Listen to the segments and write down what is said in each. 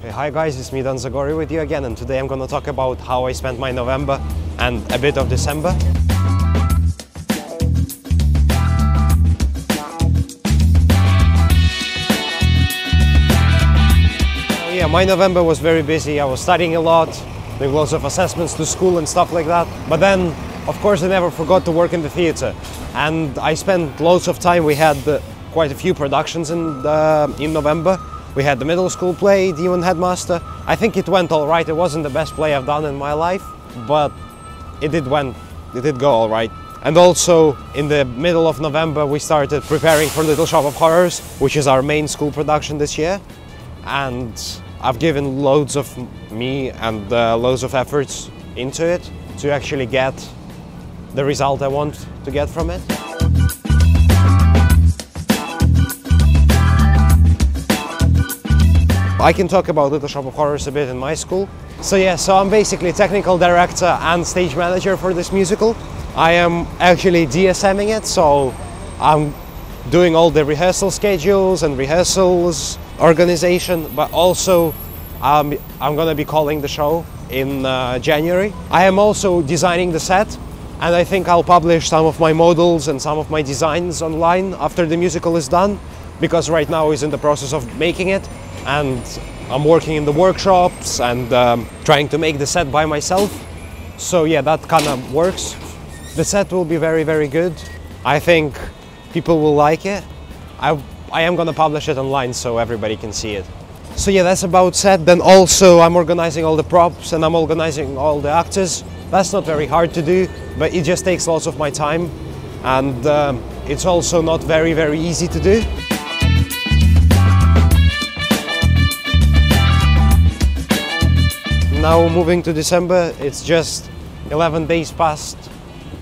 Hey, hi guys, it's me Dan Zagorii with you again and today I'm gonna talk about how I spent my November and a bit of December. Yeah, my November was very busy. I was studying a lot, doing lots of assessments to school and stuff like that. But then, of course, I never forgot to work in the theater. And I spent loads of time. We had uh, quite a few productions in, in November. We had the middle school play, Demon Headmaster. I think it went all right. It wasn't the best play I've done in my life, but it did went, it did go all right. And also in the middle of November, we started preparing for Little Shop of Horrors, which is our main school production this year. And I've given loads of me and uh, loads of efforts into it to actually get the result I want to get from it. I can talk about Little Shop of Horrors a bit in my school. So yeah, so I'm basically technical director and stage manager for this musical. I am actually DSMing it, so I'm doing all the rehearsal schedules and rehearsals organization, but also um, I'm gonna be calling the show in uh, January. I am also designing the set and I think I'll publish some of my models and some of my designs online after the musical is done because right now is in the process of making it and I'm working in the workshops and um, trying to make the set by myself. So yeah, that kind of works. The set will be very, very good. I think people will like it. I, I am gonna publish it online so everybody can see it. So yeah, that's about set. Then also I'm organizing all the props and I'm organizing all the actors. That's not very hard to do, but it just takes lots of my time. And um, it's also not very, very easy to do. Now moving to December, it's just 11 days past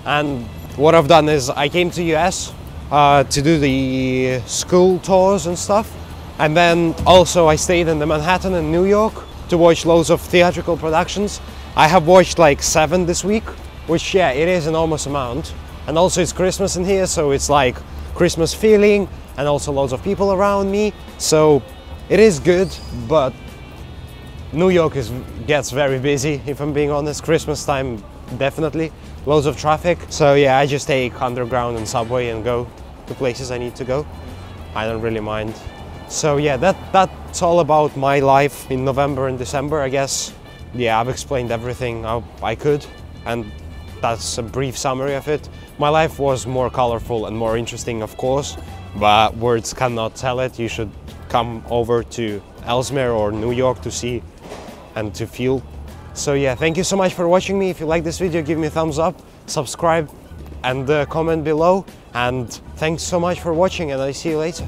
and what I've done is I came to US uh, to do the school tours and stuff and then also I stayed in the Manhattan and New York to watch loads of theatrical productions. I have watched like seven this week, which yeah, it is an enormous amount. And also it's Christmas in here, so it's like Christmas feeling and also loads of people around me. So it is good, but New York is, gets very busy, if I'm being honest. Christmas time, definitely. Loads of traffic. So yeah, I just take underground and subway and go to places I need to go. I don't really mind. So yeah, that, that's all about my life in November and December, I guess. Yeah, I've explained everything I, I could, and that's a brief summary of it. My life was more colorful and more interesting, of course, but words cannot tell it. You should come over to Ellesmere or New York to see and to feel. So yeah, thank you so much for watching me. If you like this video, give me a thumbs up, subscribe and uh, comment below. And thanks so much for watching and I see you later.